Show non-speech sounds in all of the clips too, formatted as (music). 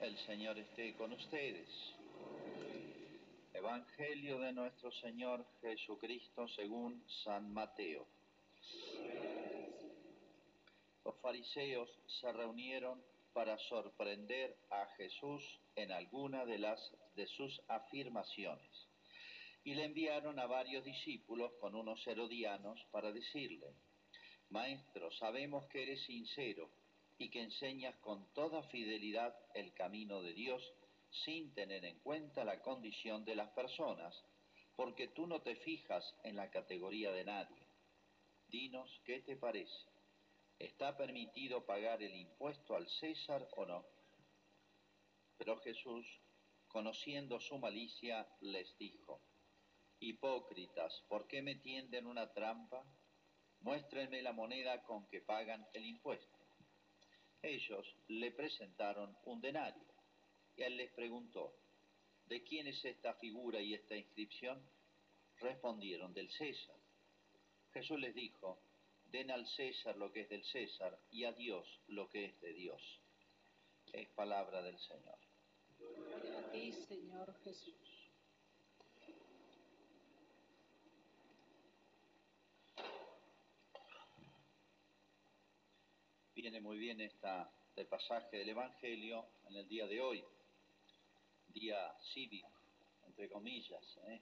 El Señor esté con ustedes. Evangelio de nuestro Señor Jesucristo según San Mateo. Los fariseos se reunieron para sorprender a Jesús en alguna de las de sus afirmaciones y le enviaron a varios discípulos con unos herodianos para decirle, Maestro, sabemos que eres sincero y que enseñas con toda fidelidad el camino de Dios sin tener en cuenta la condición de las personas, porque tú no te fijas en la categoría de nadie. Dinos, ¿qué te parece? ¿Está permitido pagar el impuesto al César o no? Pero Jesús, conociendo su malicia, les dijo, Hipócritas, ¿por qué me tienden una trampa? Muéstrenme la moneda con que pagan el impuesto. Ellos le presentaron un denario y él les preguntó, ¿de quién es esta figura y esta inscripción? Respondieron, del César. Jesús les dijo, den al César lo que es del César y a Dios lo que es de Dios. Es palabra del Señor. A ti, Señor Jesús. Viene muy bien esta, este pasaje del Evangelio en el día de hoy, día cívico, entre comillas, ¿eh?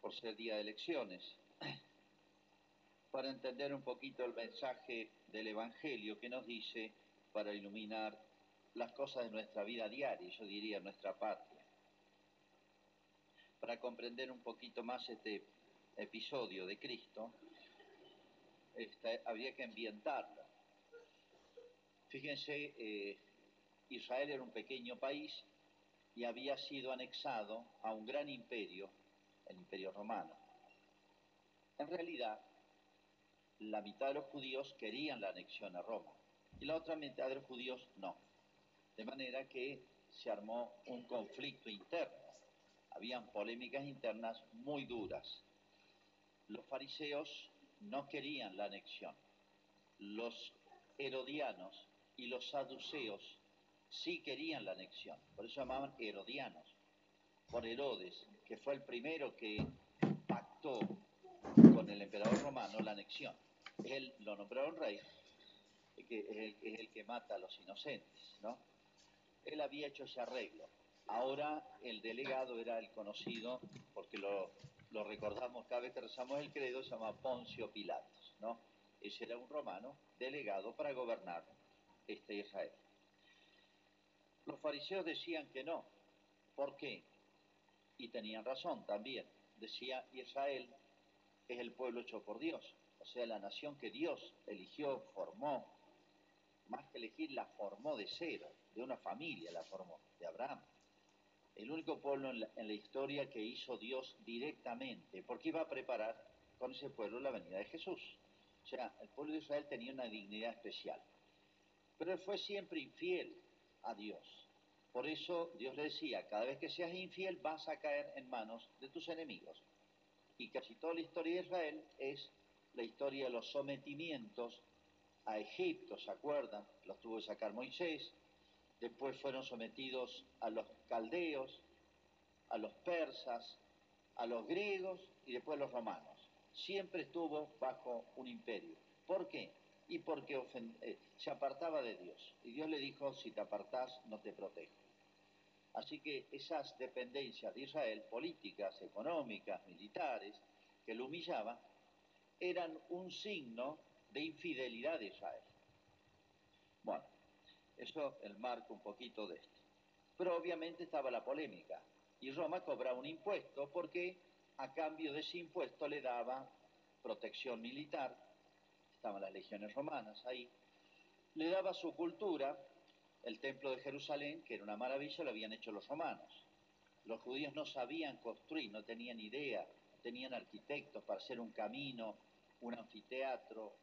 por ser día de elecciones, (clears throat) para entender un poquito el mensaje del Evangelio que nos dice para iluminar las cosas de nuestra vida diaria, yo diría nuestra patria. Para comprender un poquito más este episodio de Cristo, este, habría que ambientarlo. Fíjense, eh, Israel era un pequeño país y había sido anexado a un gran imperio, el imperio romano. En realidad, la mitad de los judíos querían la anexión a Roma y la otra mitad de los judíos no. De manera que se armó un conflicto interno. Habían polémicas internas muy duras. Los fariseos no querían la anexión. Los herodianos y los saduceos sí querían la anexión, por eso llamaban herodianos, por Herodes, que fue el primero que pactó con el emperador romano la anexión. Él lo nombraron rey, que es el, que mata a los inocentes, ¿no? Él había hecho ese arreglo. Ahora el delegado era el conocido, porque lo, recordamos cada vez que rezamos el credo, se llama Poncio Pilatos, ¿no? Ese era un romano delegado para gobernar este Israel. Los fariseos decían que no. ¿Por qué? Y tenían razón también. Decía, Israel es el pueblo hecho por Dios, o sea, la nación que Dios eligió, formó, más que elegir, la formó de cero, de una familia la formó, de Abraham. El único pueblo en la, en la historia que hizo Dios directamente, porque iba a preparar con ese pueblo la venida de Jesús. O sea, el pueblo de Israel tenía una dignidad especial. Pero él fue siempre infiel a Dios. Por eso Dios le decía, cada vez que seas infiel vas a caer en manos de tus enemigos. Y casi toda la historia de Israel es la historia de los sometimientos a Egipto, ¿se acuerdan? Los tuvo que sacar Moisés. Después fueron sometidos a los caldeos, a los persas, a los griegos y después a los romanos. Siempre estuvo bajo un imperio. ¿Por qué? Y porque eh, se apartaba de Dios. Y Dios le dijo, si te apartás, no te protejo. Así que esas dependencias de Israel, políticas, económicas, militares, que lo humillaban, eran un signo de infidelidad de Israel. Bueno, eso el marco un poquito de esto. Pero obviamente estaba la polémica. Y Roma cobraba un impuesto porque a cambio de ese impuesto le daba protección militar, estaban las legiones romanas ahí, le daba su cultura, el templo de Jerusalén, que era una maravilla, lo habían hecho los romanos. Los judíos no sabían construir, no tenían idea, tenían arquitectos para hacer un camino, un anfiteatro,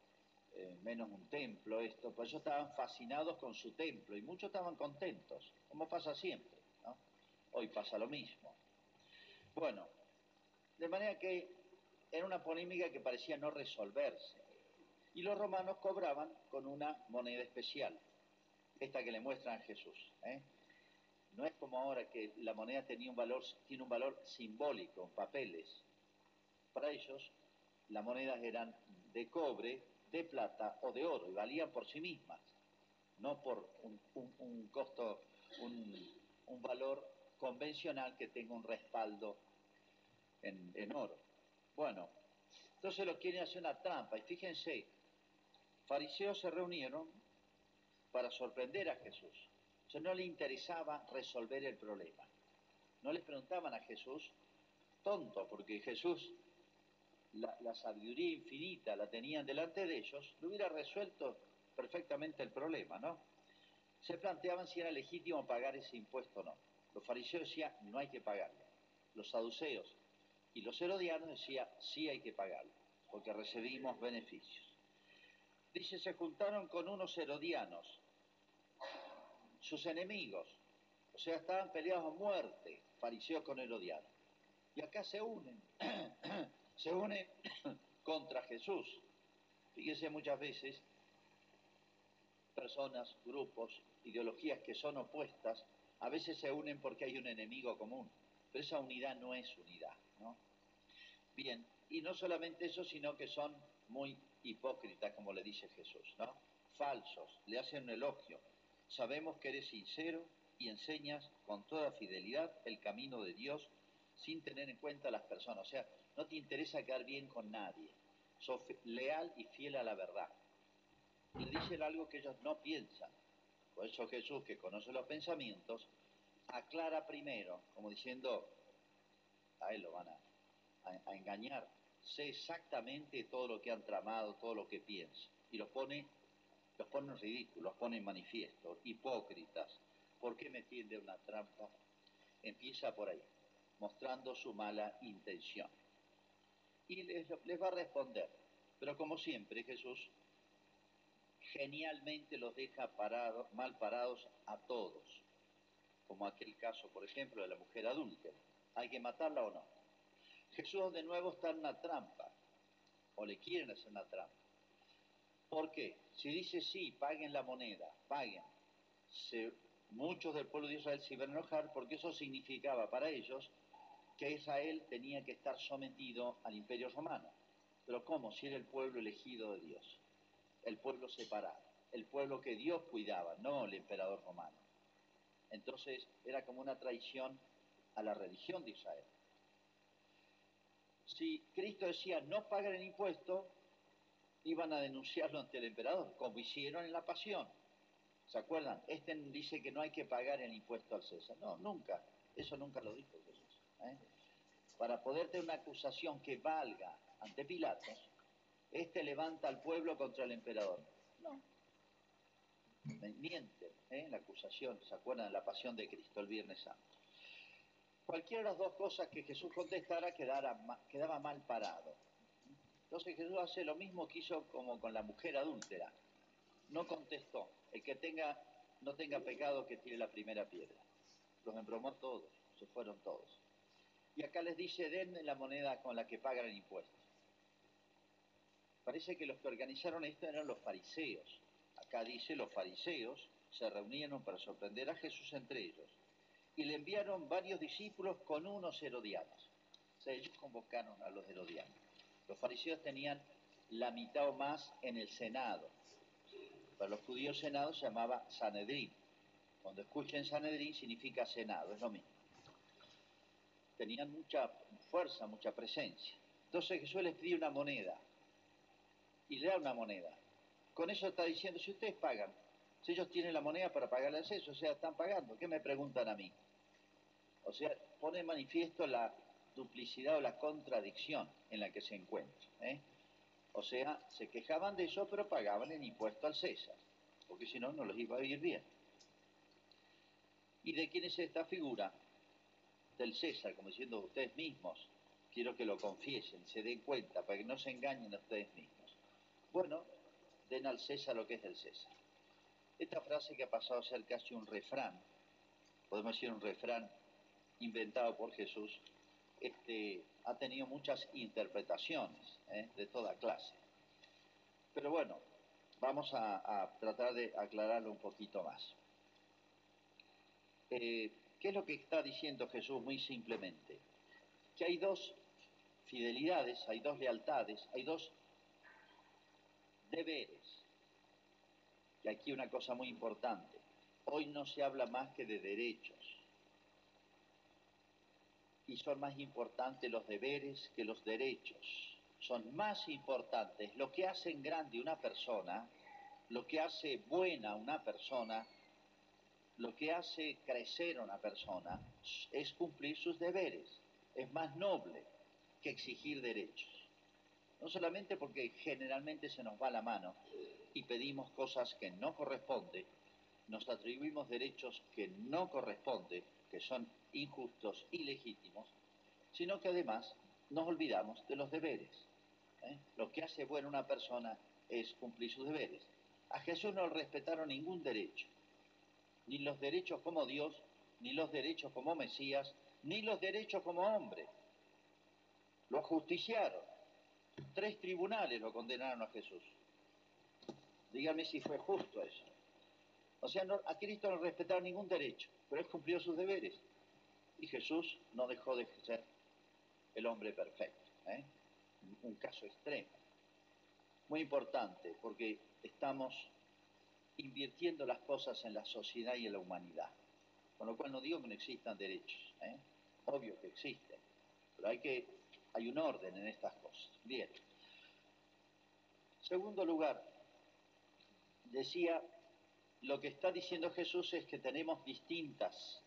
eh, menos un templo, esto, pues ellos estaban fascinados con su templo y muchos estaban contentos, como pasa siempre, ¿no? Hoy pasa lo mismo. Bueno, de manera que era una polémica que parecía no resolverse y los romanos cobraban con una moneda especial. esta que le muestran a Jesús. ¿eh? No es como ahora que la moneda tenía un valor, tiene un valor simbólico, papeles. Para ellos, las monedas eran de cobre, de plata o de oro y valían por sí mismas, no por un, costo, un, valor convencional que tenga un respaldo en oro. Bueno, entonces lo quieren hacer una trampa y fíjense, fariseos se reunieron para sorprender a Jesús. O no le interesaba resolver el problema. No le preguntaban a Jesús, tonto, porque Jesús, la, sabiduría infinita la tenían delante de ellos, lo hubiera resuelto perfectamente el problema, ¿no? Se planteaban si era legítimo pagar ese impuesto o no. Los fariseos decían, no hay que pagarlo. Los saduceos y los herodianos decían, sí hay que pagarlo, porque recibimos beneficios. Dice, se juntaron con unos herodianos sus enemigos. O sea, estaban peleados a muerte, fariseos con Herodiano. Y acá se unen, (clears throat) se unen (clears throat) contra Jesús. Fíjense muchas veces, personas, grupos, ideologías que son opuestas, a veces se unen porque hay un enemigo común. Pero esa unidad no es unidad, ¿no? Bien, y no solamente eso, sino que son muy hipócritas, como le dice Jesús, ¿no? Falsos, le hacen un elogio, Sabemos que eres sincero y enseñas con toda fidelidad el camino de Dios sin tener en cuenta a las personas. O sea, no te interesa quedar bien con nadie. Sos leal y fiel a la verdad. Le dicen algo que ellos no piensan. Por eso Jesús, que conoce los pensamientos, aclara primero, como diciendo, a él lo van a, a engañar. Sé exactamente todo lo que han tramado, todo lo que piensa. Y lo pone los pone en ridículo, los pone en manifiesto, hipócritas. ¿Por qué me tiende una trampa? Empieza por ahí, mostrando su mala intención. Y les, va a responder, pero como siempre Jesús genialmente los deja mal parados a todos, como aquel caso, por ejemplo, de la mujer adúltera. ¿Hay que matarla o no? Jesús de nuevo está en una trampa, o le quieren hacer una trampa. ¿Por qué? Si dice sí, paguen la moneda, paguen, muchos del pueblo de Israel se iban a enojar porque eso significaba para ellos que Israel tenía que estar sometido al imperio romano. Pero ¿cómo? Si era el pueblo elegido de Dios, el pueblo separado, el pueblo que Dios cuidaba, no el emperador romano. Entonces era como una traición a la religión de Israel. Si Cristo decía no paguen el impuesto, iban a denunciarlo ante el emperador, como hicieron en la pasión. ¿Se acuerdan? Este dice que no hay que pagar el impuesto al César. No, nunca. Eso nunca lo dijo Jesús. ¿eh? Para poder tener una acusación que valga ante Pilatos, este levanta al pueblo contra el emperador. No. Miente ¿eh? la acusación. ¿Se acuerdan de la pasión de Cristo el Viernes Santo? Cualquiera de las dos cosas que Jesús contestara quedaba mal parado. Entonces Jesús hace lo mismo que hizo como con la mujer adúltera. No contestó. El que tenga, no tenga pecado que tire la primera piedra. Los embromó todos, se fueron todos. Y acá les dice, denme la moneda con la que pagan el impuesto. Parece que los que organizaron esto eran los fariseos. Acá dice, los fariseos se reunieron para sorprender a Jesús entre ellos. Y le enviaron varios discípulos con unos herodianos. O sea, ellos convocaron a los herodianos. Los fariseos tenían la mitad o más en el Senado. Para los judíos Senado se llamaba Sanedrín. Cuando escuchen Sanedrín significa Senado, es lo mismo. Tenían mucha fuerza, mucha presencia. Entonces Jesús les pide una moneda y le da una moneda. Con eso está diciendo, si ustedes pagan, si ellos tienen la moneda para pagar el acceso, o sea, están pagando, ¿qué me preguntan a mí? O sea, pone manifiesto la duplicidad o la contradicción en la que se encuentra. ¿eh? O sea, se quejaban de eso, pero pagaban el impuesto al César, porque si no, no les iba a ir bien. ¿Y de quién es esta figura? Del César, como diciendo ustedes mismos, quiero que lo confiesen, se den cuenta, para que no se engañen a ustedes mismos. Bueno, den al César lo que es del César. Esta frase que ha pasado a ser casi un refrán, podemos decir un refrán inventado por Jesús, este, ha tenido muchas interpretaciones ¿eh? de toda clase. Pero bueno, vamos a, tratar de aclararlo un poquito más. Eh, ¿Qué es lo que está diciendo Jesús muy simplemente? Que hay dos fidelidades, hay dos lealtades, hay dos deberes. Y aquí una cosa muy importante. Hoy no se habla más que de derechos. Y son más importantes los deberes que los derechos son más importantes, lo que hace grande una persona, lo que hace buena una persona, lo que hace crecer una persona, es cumplir sus deberes. Es más noble que exigir derechos. No solamente porque generalmente se nos va la mano y pedimos cosas que no corresponden, nos atribuimos derechos que no corresponden, que son injustos, ilegítimos, sino que además nos olvidamos de los deberes. ¿eh? Lo que hace buena una persona es cumplir sus deberes. A Jesús no le respetaron ningún derecho, ni los derechos como Dios, ni los derechos como Mesías, ni los derechos como hombre. Lo ajusticiaron. Tres tribunales lo condenaron a Jesús. Dígame si fue justo eso. O sea, a Cristo no respetaron ningún derecho, pero él cumplió sus deberes. Y Jesús no dejó de ser el hombre perfecto. ¿eh? un caso extremo. Muy importante porque estamos invirtiendo las cosas en la sociedad y en la humanidad. Con lo cual no digo que no existan derechos, ¿eh? obvio que existen, pero hay que hay un orden en estas cosas. Bien. Segundo lugar, decía, lo que está diciendo Jesús es que tenemos distintas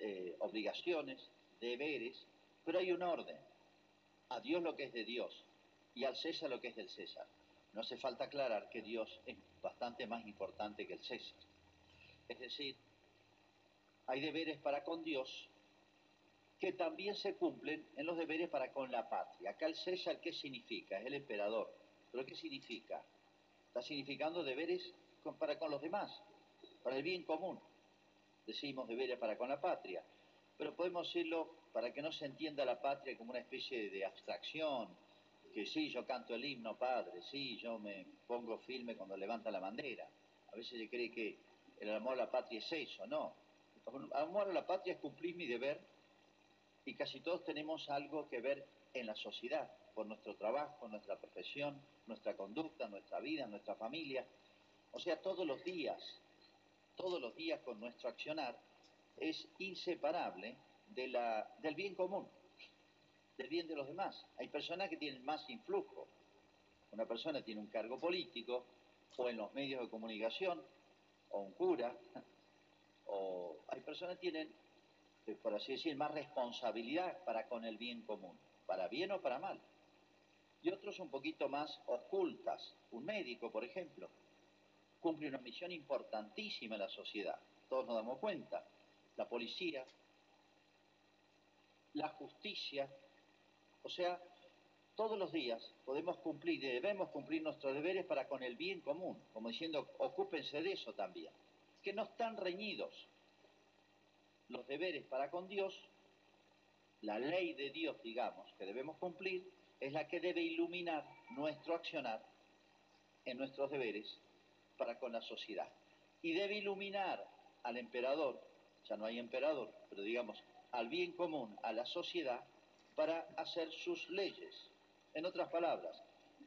eh, obligaciones, deberes, pero hay un orden a Dios lo que es de Dios y al César lo que es del César. No hace falta aclarar que Dios es bastante más importante que el César. Es decir, hay deberes para con Dios que también se cumplen en los deberes para con la patria. Acá el César, ¿qué significa? Es el emperador. ¿Pero qué significa? Está significando deberes para con los demás, para el bien común. Decimos deberes para con la patria. Pero podemos decirlo para que no se entienda la patria como una especie de abstracción, que sí, yo canto el himno, padre, sí, yo me pongo firme cuando levanta la bandera. A veces se cree que el amor a la patria es eso, no. El amor a la patria es cumplir mi deber y casi todos tenemos algo que ver en la sociedad, por nuestro trabajo, nuestra profesión, nuestra conducta, nuestra vida, nuestra familia. O sea, todos los días, todos los días con nuestro accionar es inseparable del bien común, del bien de los demás. Hay personas que tienen más influjo. Una persona tiene un cargo político, o en los medios de comunicación, o un cura, o hay personas que tienen, eh, por así decir, más responsabilidad para con el bien común, para bien o para mal. Y otros un poquito más ocultas. Un médico, por ejemplo, cumple una misión importantísima en la sociedad. Todos nos damos cuenta. La policía, la justicia. O sea, todos los días podemos cumplir y debemos cumplir nuestros deberes para con el bien común, como diciendo, ocúpense de eso también, que no están reñidos. Los deberes para con Dios, la ley de Dios, digamos, que debemos cumplir, es la que debe iluminar nuestro accionar en nuestros deberes para con la sociedad. Y debe iluminar al emperador, ya no hay emperador, pero digamos, al bien común, a la sociedad, para hacer sus leyes. En otras palabras,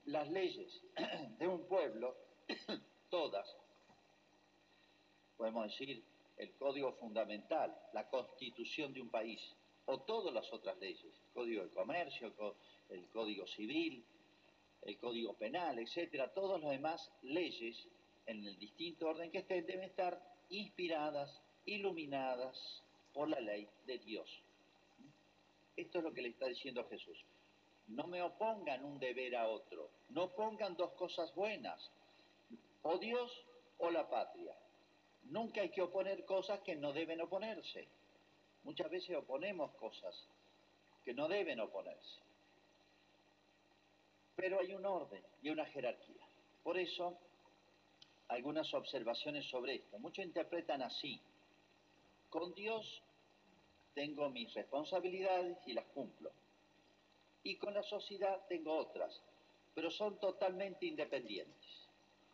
las leyes (clears throat) de un pueblo, (clears throat) todas, podemos decir, el código fundamental, la constitución de un país, o todas las otras leyes, el código de comercio, el código civil, el código penal, etcétera, todas las demás leyes, en el distinto orden que estén, deben estar inspiradas, iluminadas, por la ley de Dios. Esto es lo que le está diciendo Jesús. No me opongan un deber a otro, no pongan dos cosas buenas, o Dios o la patria. Nunca hay que oponer cosas que no deben oponerse. Muchas veces oponemos cosas que no deben oponerse. Pero hay un orden y una jerarquía. Por eso, algunas observaciones sobre esto. Muchos interpretan así. Con Dios tengo mis responsabilidades y las cumplo. Y con la sociedad tengo otras, pero son totalmente independientes.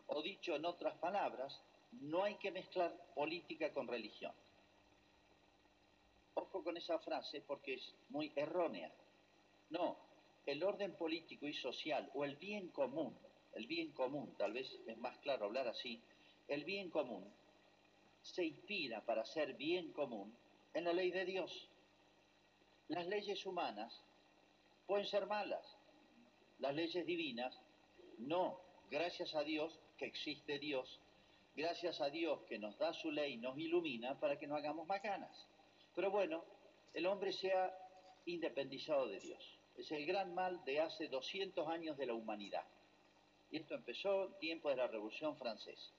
O dicho en otras palabras, no hay que mezclar política con religión. Ojo con esa frase porque es muy errónea. No, el orden político y social o el bien común, el bien común, tal vez es más claro hablar así, el bien común se inspira para ser bien común en la ley de Dios. Las leyes humanas pueden ser malas, las leyes divinas no. Gracias a Dios que existe Dios, gracias a Dios que nos da su ley, nos ilumina para que no hagamos macanas. Pero bueno, el hombre se ha independizado de Dios. Es el gran mal de hace 200 años de la humanidad. Y esto empezó tiempo de la Revolución Francesa.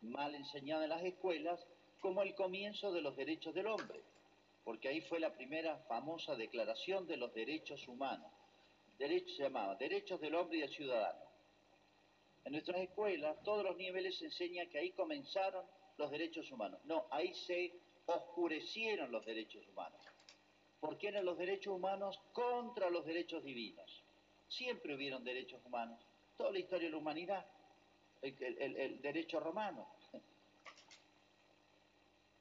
Mal enseñado en las escuelas como el comienzo de los derechos del hombre, porque ahí fue la primera famosa declaración de los derechos humanos. Derecho, se llamaba Derechos del Hombre y del Ciudadano. En nuestras escuelas, todos los niveles se enseña que ahí comenzaron los derechos humanos. No, ahí se oscurecieron los derechos humanos, porque eran los derechos humanos contra los derechos divinos. Siempre hubieron derechos humanos, toda la historia de la humanidad, el, derecho romano.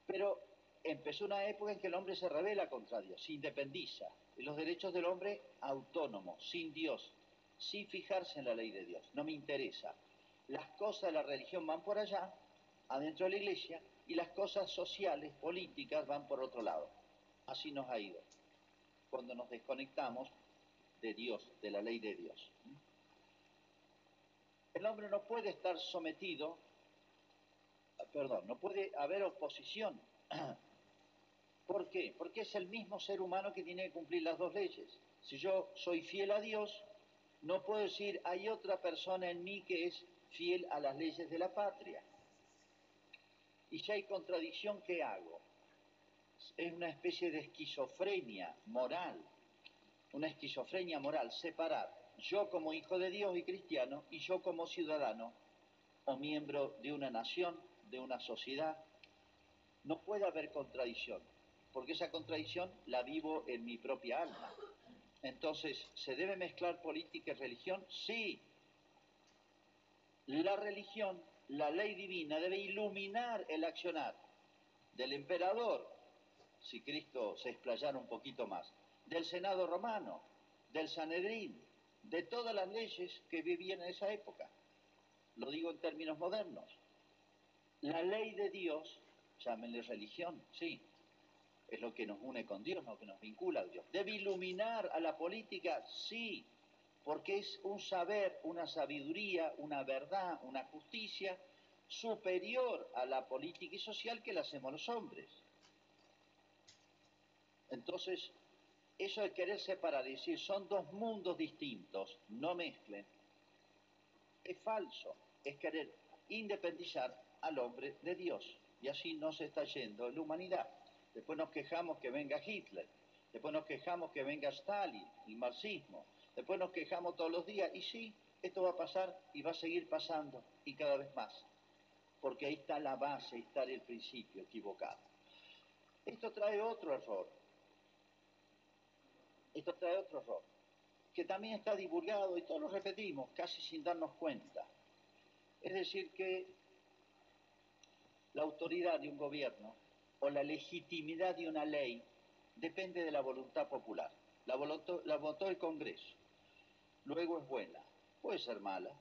Pero empezó una época en que el hombre se revela contra Dios, se independiza, y los derechos del hombre autónomo, sin Dios, sin fijarse en la ley de Dios. No me interesa. Las cosas de la religión van por allá, adentro de la iglesia, y las cosas sociales, políticas, van por otro lado. Así nos ha ido. Cuando nos desconectamos de Dios, de la ley de Dios. El hombre no puede estar sometido, perdón, no puede haber oposición. (clears throat) ¿Por qué? Porque es el mismo ser humano que tiene que cumplir las dos leyes. Si yo soy fiel a Dios, no puedo decir hay otra persona en mí que es fiel a las leyes de la patria. Y si hay contradicción, ¿qué hago? Es una especie de esquizofrenia moral, una esquizofrenia moral, separar yo como hijo de Dios y cristiano y yo como ciudadano o miembro de una nación, de una sociedad. No puede haber contradicción, porque esa contradicción la vivo en mi propia alma. Entonces, ¿se debe mezclar política y religión? Sí. La religión la ley divina debe iluminar el accionar del emperador, si Cristo se explayara un poquito más, del Senado romano, del Sanedrín, de todas las leyes que vivían en esa época. Lo digo en términos modernos. La ley de Dios, llámenle religión, sí, es lo que nos une con Dios, lo que nos vincula a Dios. Debe iluminar a la política, sí, porque es un saber, una sabiduría, una verdad, una justicia superior a la política y social que la hacemos los hombres. Entonces, eso de querer separar decir son dos mundos distintos, no mezclen, es falso, es querer independizar al hombre de Dios. Y así no se está yendo la humanidad. Después nos quejamos que venga Hitler, después nos quejamos que venga Stalin, el marxismo, Después nos quejamos todos los días y sí, esto va a pasar y va a seguir pasando y cada vez más. Porque ahí está la base, ahí está el principio equivocado. Esto trae otro error. Esto trae otro error. Que también está divulgado y todos lo repetimos casi sin darnos cuenta. Es decir, que la autoridad de un gobierno o la legitimidad de una ley depende de la voluntad popular. La, votó, la el Congreso luego es buena, puede ser mala.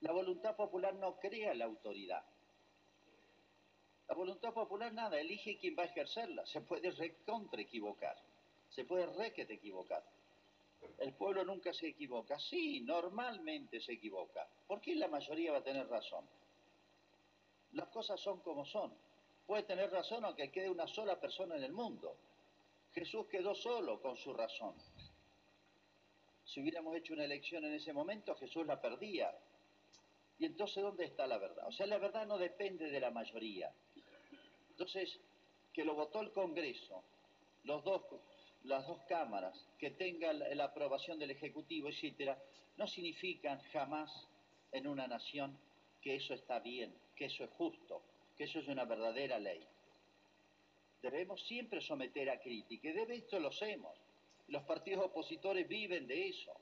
La voluntad popular no crea la autoridad. La voluntad popular nada, elige quién va a ejercerla. Se puede recontra equivocar, se puede requete equivocar. El pueblo nunca se equivoca. Sí, normalmente se equivoca. ¿Por qué la mayoría va a tener razón? Las cosas son como son. Puede tener razón aunque quede una sola persona en el mundo. Jesús quedó solo con su razón. Si hubiéramos hecho una elección en ese momento, Jesús la perdía. Y entonces, ¿dónde está la verdad? O sea, la verdad no depende de la mayoría. Entonces, que lo votó el Congreso, los dos, las dos cámaras, que tengan la aprobación del Ejecutivo, etcétera, no significan jamás en una nación que eso está bien, que eso es justo, que eso es una verdadera ley. Debemos siempre someter a crítica, y de esto lo hacemos. Los partidos opositores viven de eso.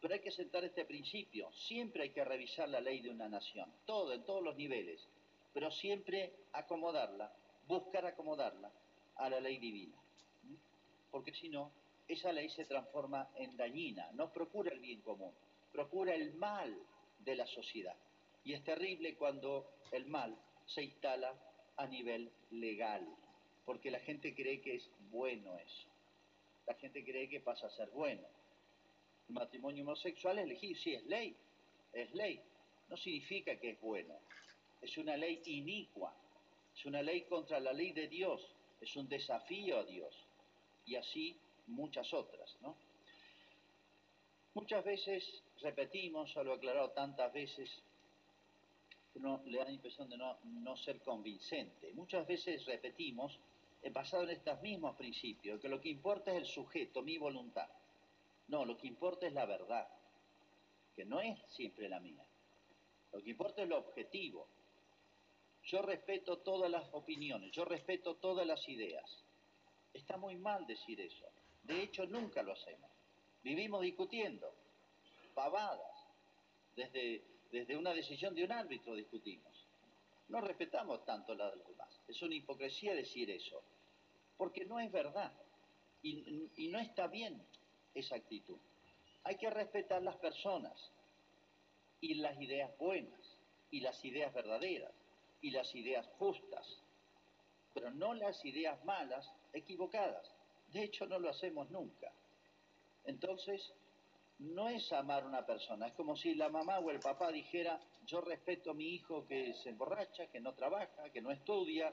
Pero hay que sentar este principio. Siempre hay que revisar la ley de una nación, todo, en todos los niveles, pero siempre acomodarla, buscar acomodarla a la ley divina. Porque si no, esa ley se transforma en dañina, no procura el bien común, procura el mal de la sociedad. Y es terrible cuando el mal se instala a nivel legal, porque la gente cree que es bueno eso. La gente cree que pasa a ser bueno. El matrimonio homosexual es elegir, sí, es ley, es ley. No significa que es bueno. Es una ley inicua, es una ley contra la ley de Dios, es un desafío a Dios. Y así muchas otras, ¿no? Muchas veces repetimos, ya lo he aclarado tantas veces, uno le da la impresión de no, no ser convincente. Muchas veces repetimos, basado en estos mismos principios, que lo que importa es el sujeto, mi voluntad. No, lo que importa es la verdad, que no es siempre la mía. Lo que importa es lo objetivo. Yo respeto todas las opiniones, yo respeto todas las ideas. Está muy mal decir eso. De hecho, nunca lo hacemos. Vivimos discutiendo, pavadas, desde, desde una decisión de un árbitro discutimos. No respetamos tanto la de los demás. Es una hipocresía decir eso, porque no es verdad y, y no está bien esa actitud. Hay que respetar las personas y las ideas buenas y las ideas verdaderas y las ideas justas, pero no las ideas malas equivocadas. De hecho, no lo hacemos nunca. Entonces, no es amar a una persona, es como si la mamá o el papá dijera, yo respeto a mi hijo que se emborracha, que no trabaja, que no estudia,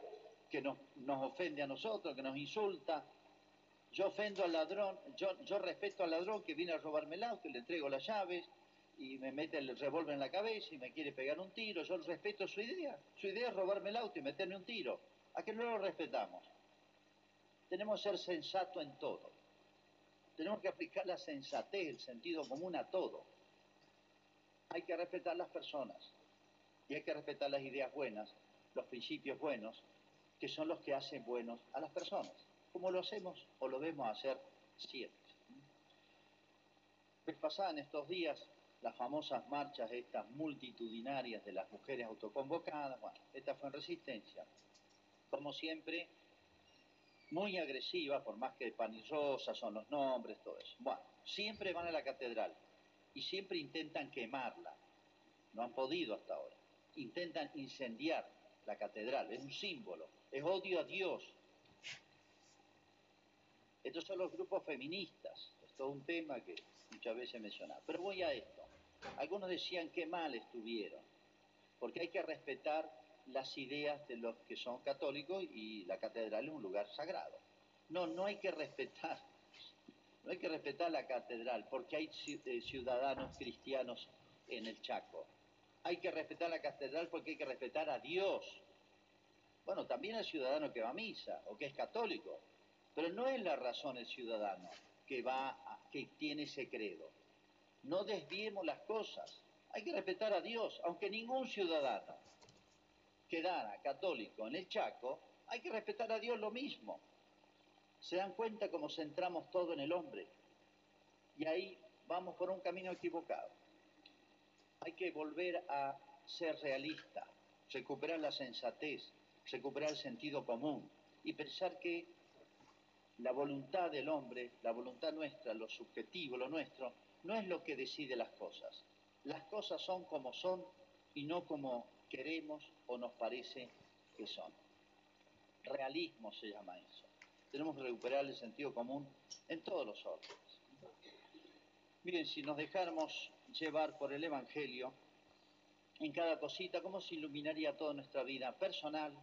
que nos, ofende a nosotros, que nos insulta. Yo ofendo al ladrón, yo, yo respeto al ladrón que viene a robarme el auto le entrego las llaves y me mete el revólver en la cabeza y me quiere pegar un tiro. Yo respeto su idea. Su idea es robarme el auto y meterme un tiro. ¿A qué no lo respetamos? Tenemos que ser sensato en todo. Tenemos que aplicar la sensatez, el sentido común a todo. Hay que respetar las personas y hay que respetar las ideas buenas, los principios buenos, que son los que hacen buenos a las personas, como lo hacemos o lo vemos hacer siempre. Vez pasada en estos días las famosas marchas estas multitudinarias de las mujeres autoconvocadas, bueno, esta fue en resistencia. Como siempre, muy agresiva, por más que pan y rosa son los nombres, todo eso. Bueno, siempre van a la catedral y siempre intentan quemarla. No han podido hasta ahora. Intentan incendiar la catedral, es un símbolo, es odio a Dios. Estos son los grupos feministas, es todo un tema que muchas veces mencionado. Pero voy a esto. Algunos decían que mal estuvieron, porque hay que respetar las ideas de los que son católicos y la catedral es un lugar sagrado. No, no hay que respetar, no hay que respetar la catedral porque hay eh, ciudadanos cristianos en el Chaco. Hay que respetar la catedral porque hay que respetar a Dios. Bueno, también al ciudadano que va a misa o que es católico, pero no es la razón el ciudadano que va, a, que tiene ese credo. No desviemos las cosas. Hay que respetar a Dios, aunque ningún ciudadano quedara católico en el Chaco, hay que respetar a Dios lo mismo. Se dan cuenta cómo centramos todo en el hombre. Y ahí vamos por un camino equivocado. Hay que volver a ser realista, recuperar la sensatez, recuperar el sentido común y pensar que la voluntad del hombre, la voluntad nuestra, lo subjetivo, lo nuestro, no es lo que decide las cosas. Las cosas son como son y no como queremos o nos parece que son. Realismo se llama eso. Tenemos que recuperar el sentido común en todos los órdenes. Miren, si nos dejáramos llevar por el Evangelio, en cada cosita, ¿cómo se iluminaría toda nuestra vida personal?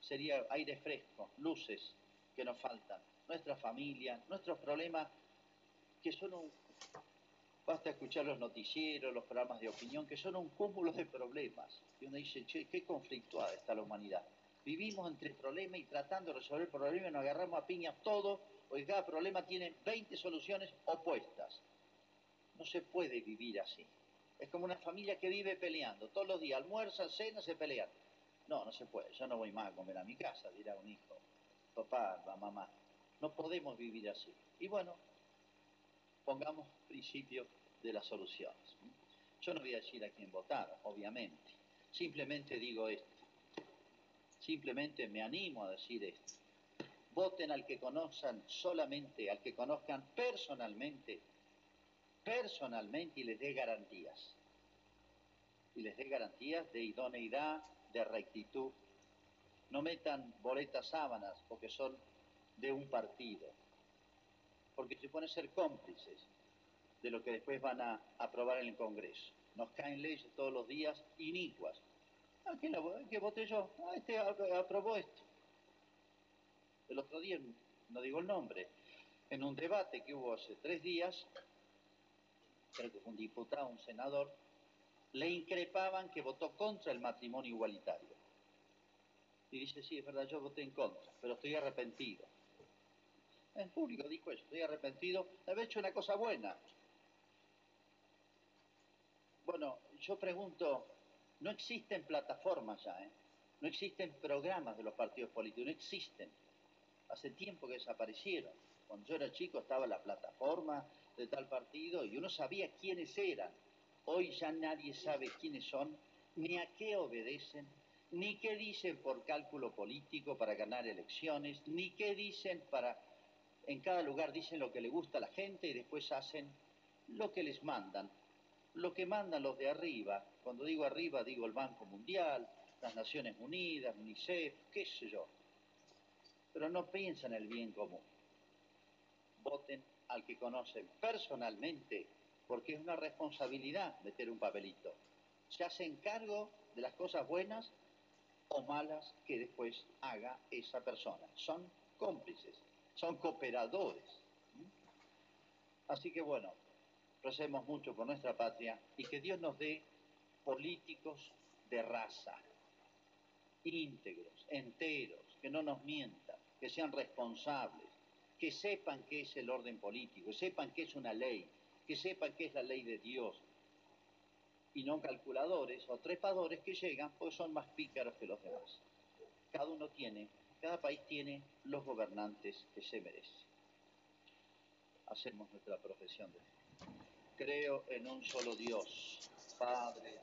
Sería aire fresco, luces que nos faltan, nuestra familia, nuestros problemas, que son un, Basta escuchar los noticieros, los programas de opinión, que son un cúmulo de problemas. Y uno dice, che, qué conflictuada está la humanidad. Vivimos entre problemas y tratando de resolver problemas nos agarramos a piñas todo, porque cada problema tiene 20 soluciones opuestas. No se puede vivir así. Es como una familia que vive peleando. Todos los días almuerzan, cena, se pelean. No, no se puede. Yo no voy más a comer a mi casa, dirá un hijo. Papá, mamá. No podemos vivir así. Y bueno, pongamos principio de las soluciones. Yo no voy a decir a quién votar, obviamente. Simplemente digo esto. Simplemente me animo a decir esto. Voten al que conozcan solamente, al que conozcan personalmente, personalmente y les dé garantías. Y les dé garantías de idoneidad, de rectitud. No metan boletas sábanas porque son de un partido. Porque se pueden ser cómplices de lo que después van a aprobar en el Congreso. Nos caen leyes todos los días inicuas. ¿A quién la, que voté yo? Ah, este aprobó esto. El otro día, no digo el nombre, en un debate que hubo hace tres días, creo que fue un diputado, un senador, le increpaban que votó contra el matrimonio igualitario. Y dice, sí, es verdad, yo voté en contra, pero estoy arrepentido. En público dijo eso, estoy arrepentido de haber hecho una cosa buena. Bueno, yo pregunto, no existen plataformas ya, ¿eh? no existen programas de los partidos políticos, no existen. Hace tiempo que desaparecieron. Cuando yo era chico estaba la plataforma de tal partido y uno sabía quiénes eran. Hoy ya nadie sabe quiénes son, ni a qué obedecen, ni qué dicen por cálculo político para ganar elecciones, ni qué dicen para... En cada lugar dicen lo que le gusta a la gente y después hacen lo que les mandan lo que mandan los de arriba, cuando digo arriba digo el Banco Mundial, las Naciones Unidas, UNICEF, qué sé yo, pero no piensan en el bien común. Voten al que conocen personalmente, porque es una responsabilidad meter un papelito. Se hacen cargo de las cosas buenas o malas que después haga esa persona. Son cómplices, son cooperadores. Así que bueno, recemos mucho por nuestra patria y que Dios nos dé políticos de raza, íntegros, enteros, que no nos mientan, que sean responsables, que sepan qué es el orden político, que sepan qué es una ley, que sepan qué es la ley de Dios, y no calculadores o trepadores que llegan porque son más pícaros que los demás. Cada uno tiene, cada país tiene los gobernantes que se merece. Hacemos nuestra profesión de fe. Creo en un solo Dios, Padre,